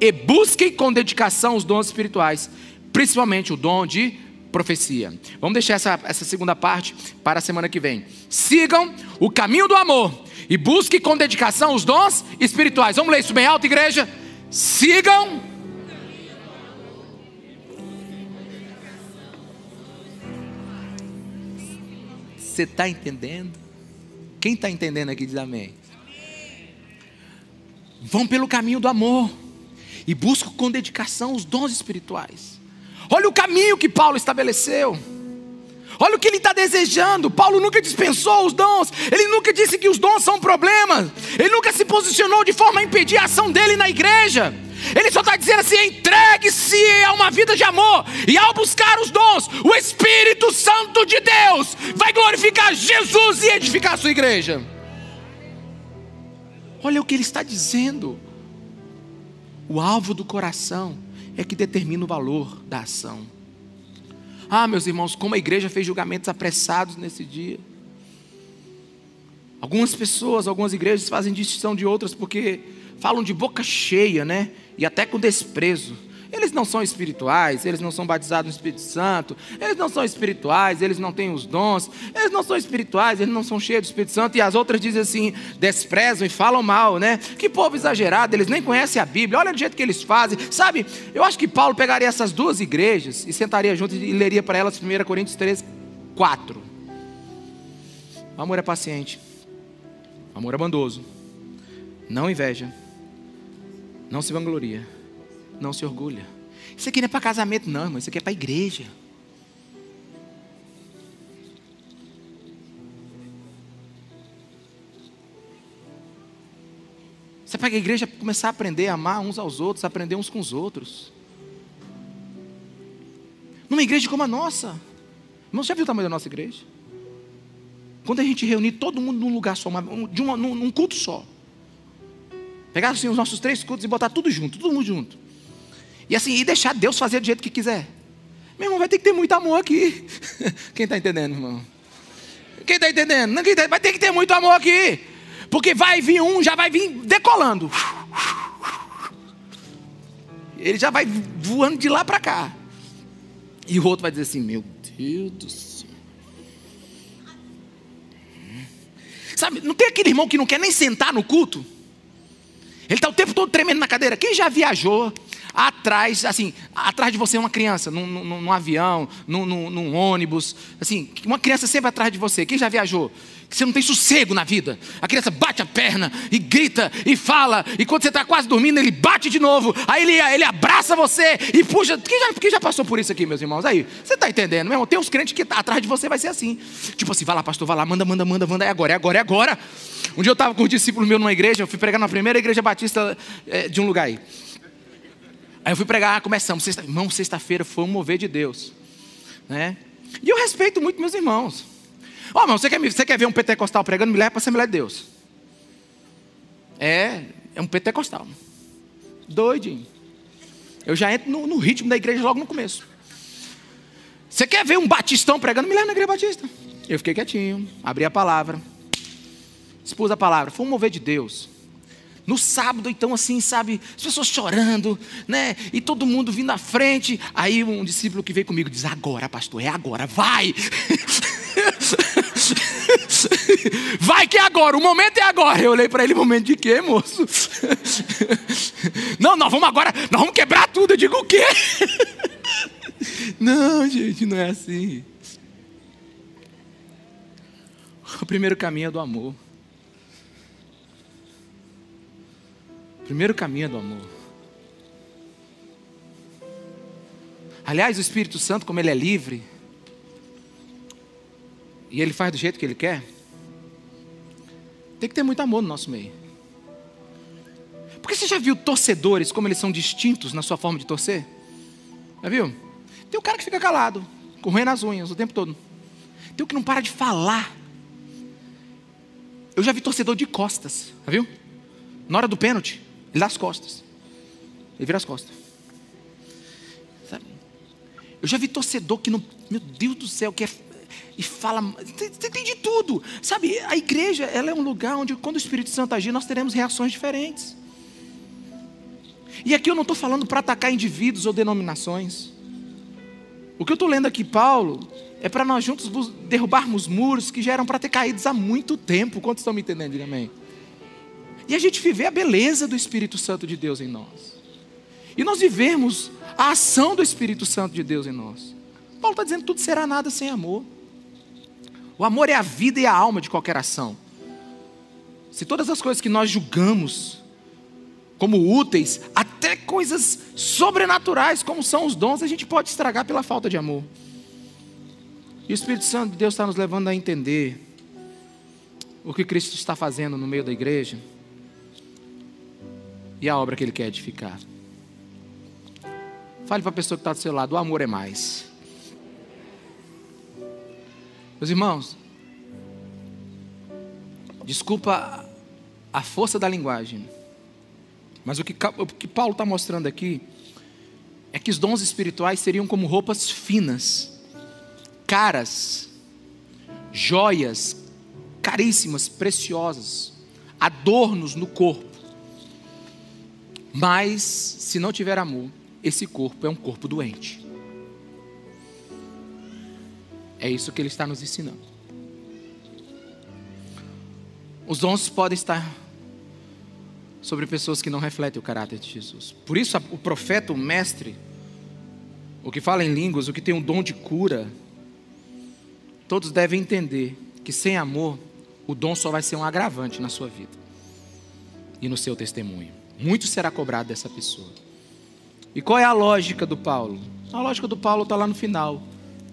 e busquem com dedicação os dons espirituais, principalmente o dom de profecia. Vamos deixar essa, essa segunda parte para a semana que vem. Sigam o caminho do amor e busquem com dedicação os dons espirituais. Vamos ler isso bem alto, igreja? Sigam. Você está entendendo? Quem está entendendo aqui diz amém. Vão pelo caminho do amor e buscam com dedicação os dons espirituais. Olha o caminho que Paulo estabeleceu. Olha o que ele está desejando. Paulo nunca dispensou os dons. Ele nunca disse que os dons são problemas. Ele nunca se posicionou de forma a impedir a ação dele na igreja. Ele só está dizendo assim: entregue-se a uma vida de amor. E ao buscar os dons, o Espírito Santo de Deus vai glorificar Jesus e edificar a sua igreja. Olha o que ele está dizendo. O alvo do coração é que determina o valor da ação. Ah, meus irmãos, como a igreja fez julgamentos apressados nesse dia. Algumas pessoas, algumas igrejas fazem distinção de outras porque falam de boca cheia, né? E até com desprezo. Eles não são espirituais, eles não são batizados no Espírito Santo, eles não são espirituais, eles não têm os dons, eles não são espirituais, eles não são cheios do Espírito Santo, e as outras dizem assim, desprezam e falam mal, né? Que povo exagerado, eles nem conhecem a Bíblia, olha do jeito que eles fazem, sabe? Eu acho que Paulo pegaria essas duas igrejas e sentaria junto e leria para elas 1 Coríntios 13, 4. O amor é paciente, o amor é bondoso, não inveja, não se vangloria não se orgulha. Isso aqui não é para casamento, não, irmão. Isso aqui é para a igreja. Isso é para a igreja começar a aprender a amar uns aos outros, aprender uns com os outros. Numa igreja como a nossa. Irmão, já viu o tamanho da nossa igreja? Quando a gente reunir todo mundo num lugar só, de uma, num, num culto só. Pegar assim os nossos três cultos e botar tudo junto, todo mundo junto. E assim, e deixar Deus fazer do jeito que quiser. Meu irmão, vai ter que ter muito amor aqui. Quem está entendendo, irmão? Quem está entendendo? Tá, vai ter que ter muito amor aqui. Porque vai vir um, já vai vir decolando. Ele já vai voando de lá para cá. E o outro vai dizer assim: Meu Deus do céu. Sabe, não tem aquele irmão que não quer nem sentar no culto? Ele está o tempo todo tremendo na cadeira. Quem já viajou? Atrás, assim, atrás de você uma criança, num, num, num avião, num, num, ônibus, assim, uma criança sempre atrás de você. Quem já viajou? Você não tem sossego na vida. A criança bate a perna e grita e fala, e quando você está quase dormindo, ele bate de novo. Aí ele, ele abraça você e puxa. Quem já, quem já passou por isso aqui, meus irmãos? Aí, você está entendendo, meu irmão? Tem uns crentes que atrás de você vai ser assim. Tipo assim, vai lá, pastor, vai lá, manda, manda, manda, manda, é agora, é agora, é agora. Um dia eu estava com um discípulo meu numa igreja, eu fui pregar na primeira igreja batista é, de um lugar aí. Aí eu fui pregar, começamos. Sexta, irmão, sexta-feira foi um mover de Deus. Né? E eu respeito muito meus irmãos. Ó, oh, irmão, você quer, você quer ver um pentecostal pregando? Me leva para a Assembleia de Deus. É, é um pentecostal. Doidinho. Eu já entro no, no ritmo da igreja logo no começo. Você quer ver um batistão pregando? Me leva na igreja batista. Eu fiquei quietinho, abri a palavra, expus a palavra. Foi um mover de Deus. No sábado, então, assim, sabe, as pessoas chorando, né? E todo mundo vindo à frente. Aí um discípulo que veio comigo diz: Agora, pastor, é agora, vai! Vai que é agora, o momento é agora. Eu olhei para ele, momento de quê, moço? Não, nós vamos agora, nós vamos quebrar tudo. Eu digo o quê? Não, gente, não é assim. O primeiro caminho é do amor. Primeiro caminho é do amor. Aliás, o Espírito Santo, como ele é livre, e ele faz do jeito que ele quer, Tem que ter muito amor no nosso meio. Porque você já viu torcedores como eles são distintos na sua forma de torcer? Já viu? Tem o cara que fica calado, correndo as unhas o tempo todo. Tem o que não para de falar. Eu já vi torcedor de costas, já viu? Na hora do pênalti, ele dá as costas. Ele vira as costas. Sabe? Eu já vi torcedor que não. Meu Deus do céu, que é. E fala. Você tem de tudo. Sabe, a igreja ela é um lugar onde, quando o Espírito Santo agir, nós teremos reações diferentes. E aqui eu não estou falando para atacar indivíduos ou denominações. O que eu estou lendo aqui, Paulo, é para nós juntos derrubarmos muros que já eram para ter caídos há muito tempo. Quantos estão me entendendo? Diga amém. E a gente viver a beleza do Espírito Santo de Deus em nós. E nós vivemos a ação do Espírito Santo de Deus em nós. Paulo está dizendo que tudo será nada sem amor. O amor é a vida e a alma de qualquer ação. Se todas as coisas que nós julgamos como úteis, até coisas sobrenaturais, como são os dons, a gente pode estragar pela falta de amor. E o Espírito Santo de Deus está nos levando a entender o que Cristo está fazendo no meio da igreja e a obra que Ele quer edificar. Fale para a pessoa que está do seu lado: o amor é mais. Meus irmãos, desculpa a força da linguagem, mas o que, o que Paulo está mostrando aqui é que os dons espirituais seriam como roupas finas, caras, joias caríssimas, preciosas, adornos no corpo. Mas, se não tiver amor, esse corpo é um corpo doente. É isso que ele está nos ensinando. Os dons podem estar sobre pessoas que não refletem o caráter de Jesus. Por isso, o profeta, o mestre, o que fala em línguas, o que tem um dom de cura, todos devem entender que sem amor, o dom só vai ser um agravante na sua vida e no seu testemunho muito será cobrado dessa pessoa. E qual é a lógica do Paulo? A lógica do Paulo está lá no final,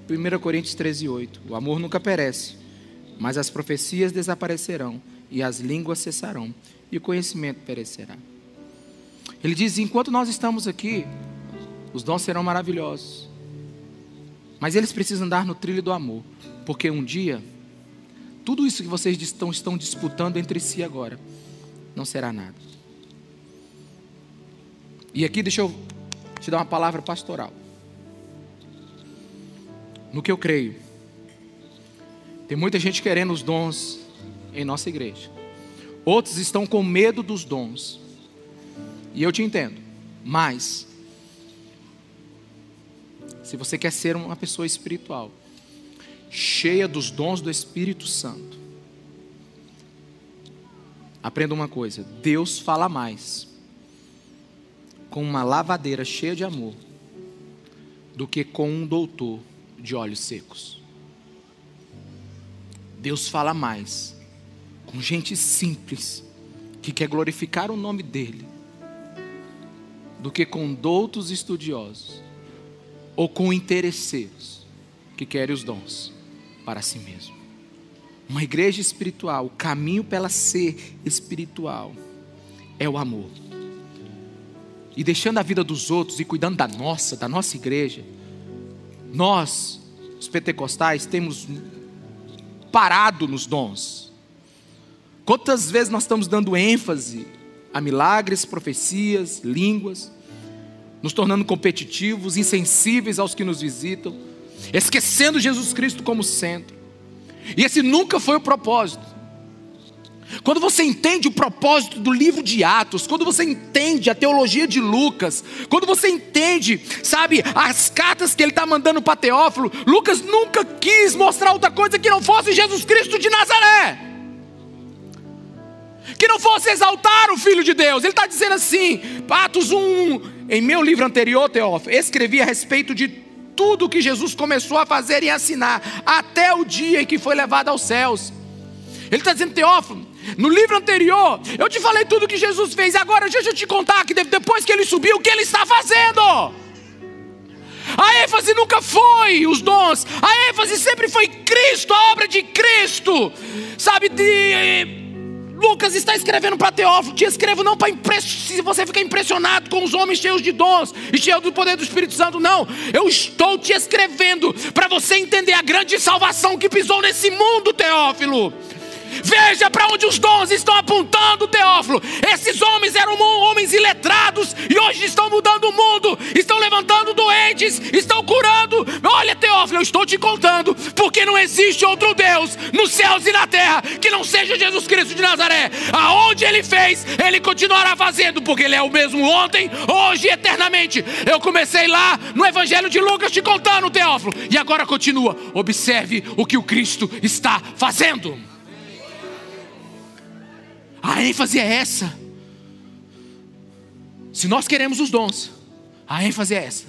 1 Coríntios 13, 8. O amor nunca perece, mas as profecias desaparecerão, e as línguas cessarão, e o conhecimento perecerá. Ele diz: enquanto nós estamos aqui, os dons serão maravilhosos, mas eles precisam andar no trilho do amor, porque um dia, tudo isso que vocês estão, estão disputando entre si agora, não será nada. E aqui deixa eu te dar uma palavra pastoral. No que eu creio, tem muita gente querendo os dons em nossa igreja. Outros estão com medo dos dons. E eu te entendo. Mas, se você quer ser uma pessoa espiritual, cheia dos dons do Espírito Santo, aprenda uma coisa: Deus fala mais com uma lavadeira cheia de amor do que com um doutor de olhos secos. Deus fala mais com gente simples que quer glorificar o nome dEle do que com doutos estudiosos ou com interesseiros que querem os dons para si mesmo. Uma igreja espiritual, o caminho para ela ser espiritual é o amor e deixando a vida dos outros e cuidando da nossa, da nossa igreja, nós, os pentecostais, temos parado nos dons. Quantas vezes nós estamos dando ênfase a milagres, profecias, línguas, nos tornando competitivos, insensíveis aos que nos visitam, esquecendo Jesus Cristo como centro. E esse nunca foi o propósito. Quando você entende o propósito do livro de Atos, quando você entende a teologia de Lucas, quando você entende, sabe, as cartas que ele está mandando para Teófilo, Lucas nunca quis mostrar outra coisa que não fosse Jesus Cristo de Nazaré. Que não fosse exaltar o Filho de Deus. Ele está dizendo assim, Atos 1, em meu livro anterior, Teófilo, escrevi a respeito de tudo que Jesus começou a fazer e ensinar, até o dia em que foi levado aos céus. Ele está dizendo, Teófilo, no livro anterior, eu te falei tudo que Jesus fez. Agora, deixa eu te contar que depois que ele subiu, o que ele está fazendo? A ênfase nunca foi os dons, a ênfase sempre foi Cristo, a obra de Cristo, sabe? De Lucas está escrevendo para Teófilo, te escrevo não para se você ficar impressionado com os homens cheios de dons e cheios do poder do Espírito Santo, não. Eu estou te escrevendo para você entender a grande salvação que pisou nesse mundo, Teófilo. Veja para onde os dons estão apontando, Teófilo. Esses homens eram homens iletrados e hoje estão mudando o mundo, estão levantando doentes, estão curando. Olha, Teófilo, eu estou te contando, porque não existe outro Deus nos céus e na terra que não seja Jesus Cristo de Nazaré. Aonde ele fez, ele continuará fazendo, porque ele é o mesmo ontem, hoje e eternamente. Eu comecei lá no Evangelho de Lucas te contando, Teófilo, e agora continua. Observe o que o Cristo está fazendo. A ênfase é essa. Se nós queremos os dons, a ênfase é essa.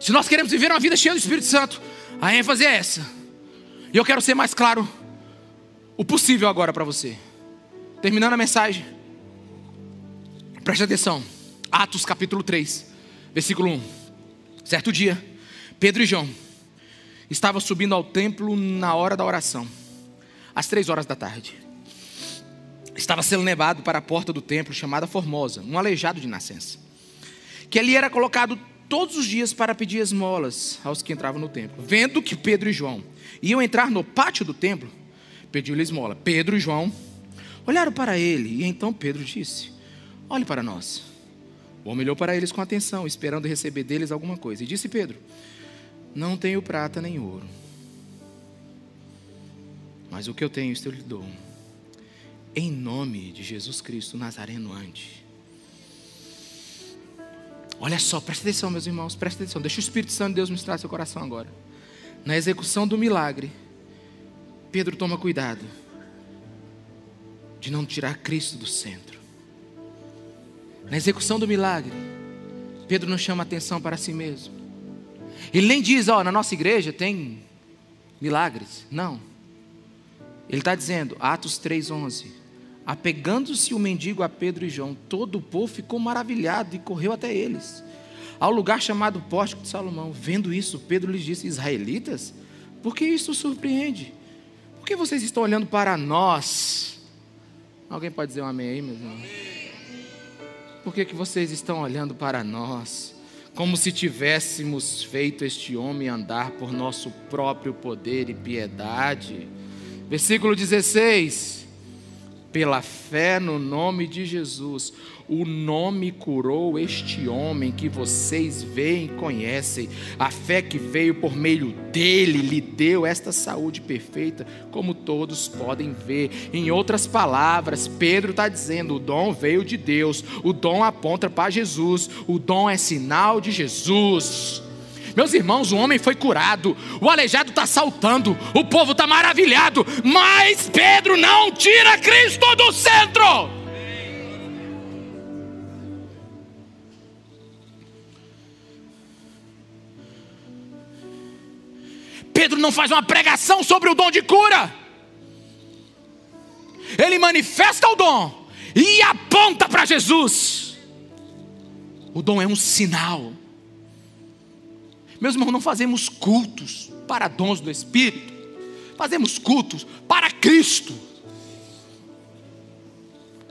Se nós queremos viver uma vida cheia do Espírito Santo, a ênfase é essa. E eu quero ser mais claro o possível agora para você. Terminando a mensagem. Preste atenção. Atos capítulo 3, versículo 1. Certo dia, Pedro e João estavam subindo ao templo na hora da oração, às três horas da tarde estava sendo levado para a porta do templo chamada Formosa, um aleijado de nascença, que ali era colocado todos os dias para pedir esmolas aos que entravam no templo. Vendo que Pedro e João iam entrar no pátio do templo, pediu-lhe esmola. Pedro e João olharam para ele e então Pedro disse: Olhe para nós. O homem olhou para eles com atenção, esperando receber deles alguma coisa. E disse Pedro: Não tenho prata nem ouro, mas o que eu tenho, isto eu lhe dou em nome de Jesus Cristo Nazareno ante. Olha só, presta atenção, meus irmãos, presta atenção. Deixa o Espírito Santo de Deus ministrar seu coração agora. Na execução do milagre, Pedro toma cuidado de não tirar Cristo do centro. Na execução do milagre, Pedro não chama atenção para si mesmo. Ele nem diz, ó, na nossa igreja tem milagres. Não. Ele está dizendo, Atos 3,11. Apegando-se o mendigo a Pedro e João, todo o povo ficou maravilhado e correu até eles. Ao lugar chamado Pórtico de Salomão, vendo isso, Pedro lhes disse: Israelitas, por que isso surpreende? Por que vocês estão olhando para nós? Alguém pode dizer um amém aí, meu irmão? Por que, que vocês estão olhando para nós? Como se tivéssemos feito este homem andar por nosso próprio poder e piedade. Versículo 16 pela fé no nome de Jesus, o nome curou este homem que vocês veem e conhecem. A fé que veio por meio dele lhe deu esta saúde perfeita, como todos podem ver. Em outras palavras, Pedro está dizendo: o dom veio de Deus, o dom aponta para Jesus, o dom é sinal de Jesus. Meus irmãos, o homem foi curado, o aleijado está saltando, o povo está maravilhado, mas Pedro tira Cristo do centro. Pedro não faz uma pregação sobre o dom de cura. Ele manifesta o dom e aponta para Jesus. O dom é um sinal. Meus irmãos, não fazemos cultos para dons do Espírito, fazemos cultos para Cristo.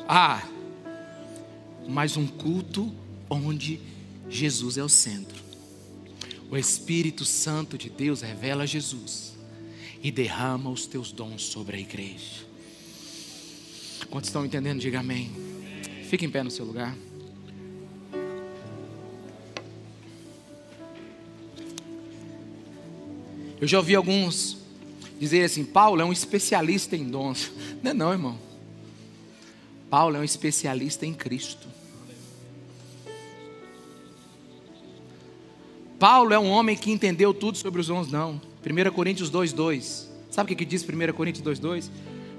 Ah, mas um culto onde Jesus é o centro. O Espírito Santo de Deus revela Jesus e derrama os teus dons sobre a igreja. Quantos estão entendendo? Diga amém. Fique em pé no seu lugar. Eu já ouvi alguns dizer assim: Paulo é um especialista em dons. Não é, não, irmão. Paulo é um especialista em Cristo. Paulo é um homem que entendeu tudo sobre os dons, não. 1 Coríntios 2,2. Sabe o que diz 1 Coríntios 2,2?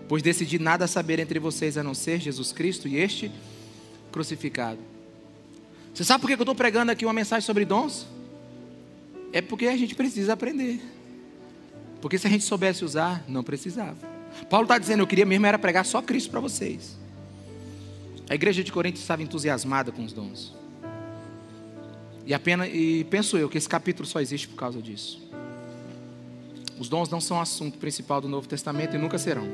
Pois decidi nada saber entre vocês a não ser Jesus Cristo e este crucificado. Você sabe por que eu estou pregando aqui uma mensagem sobre dons? É porque a gente precisa aprender. Porque se a gente soubesse usar, não precisava. Paulo está dizendo, eu queria mesmo era pregar só Cristo para vocês. A igreja de Corinto estava entusiasmada com os dons. E, apenas, e penso eu que esse capítulo só existe por causa disso. Os dons não são assunto principal do Novo Testamento e nunca serão.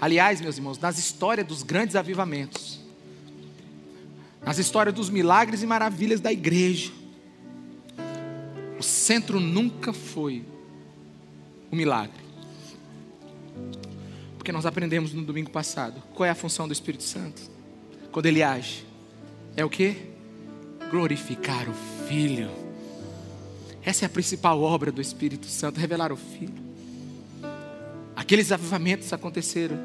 Aliás, meus irmãos, nas histórias dos grandes avivamentos, nas histórias dos milagres e maravilhas da igreja, o centro nunca foi o milagre. Porque nós aprendemos no domingo passado qual é a função do Espírito Santo quando ele age. É o que? Glorificar o Filho. Essa é a principal obra do Espírito Santo, revelar o Filho. Aqueles avivamentos aconteceram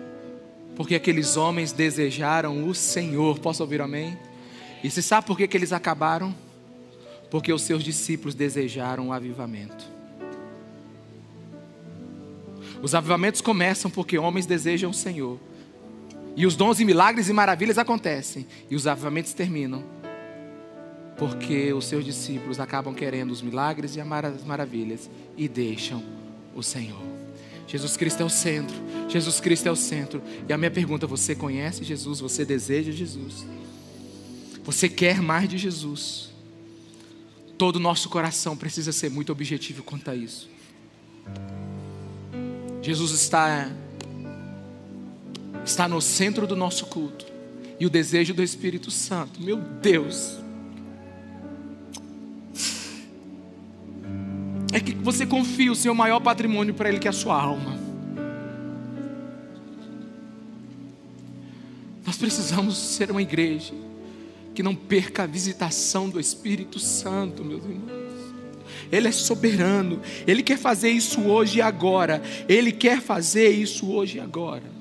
porque aqueles homens desejaram o Senhor. Posso ouvir amém? E você sabe por que, que eles acabaram? Porque os seus discípulos desejaram o avivamento. Os avivamentos começam porque homens desejam o Senhor. E os dons e milagres e maravilhas acontecem. E os avivamentos terminam porque os seus discípulos acabam querendo os milagres e as maravilhas e deixam o Senhor. Jesus Cristo é o centro. Jesus Cristo é o centro. E a minha pergunta: você conhece Jesus? Você deseja Jesus? Você quer mais de Jesus? Todo o nosso coração precisa ser muito objetivo quanto a isso. Jesus está está no centro do nosso culto. E o desejo do Espírito Santo, meu Deus, é que você confie o seu maior patrimônio para Ele, que é a sua alma. Nós precisamos ser uma igreja que não perca a visitação do Espírito Santo, meus irmãos. Ele é soberano, Ele quer fazer isso hoje e agora. Ele quer fazer isso hoje e agora.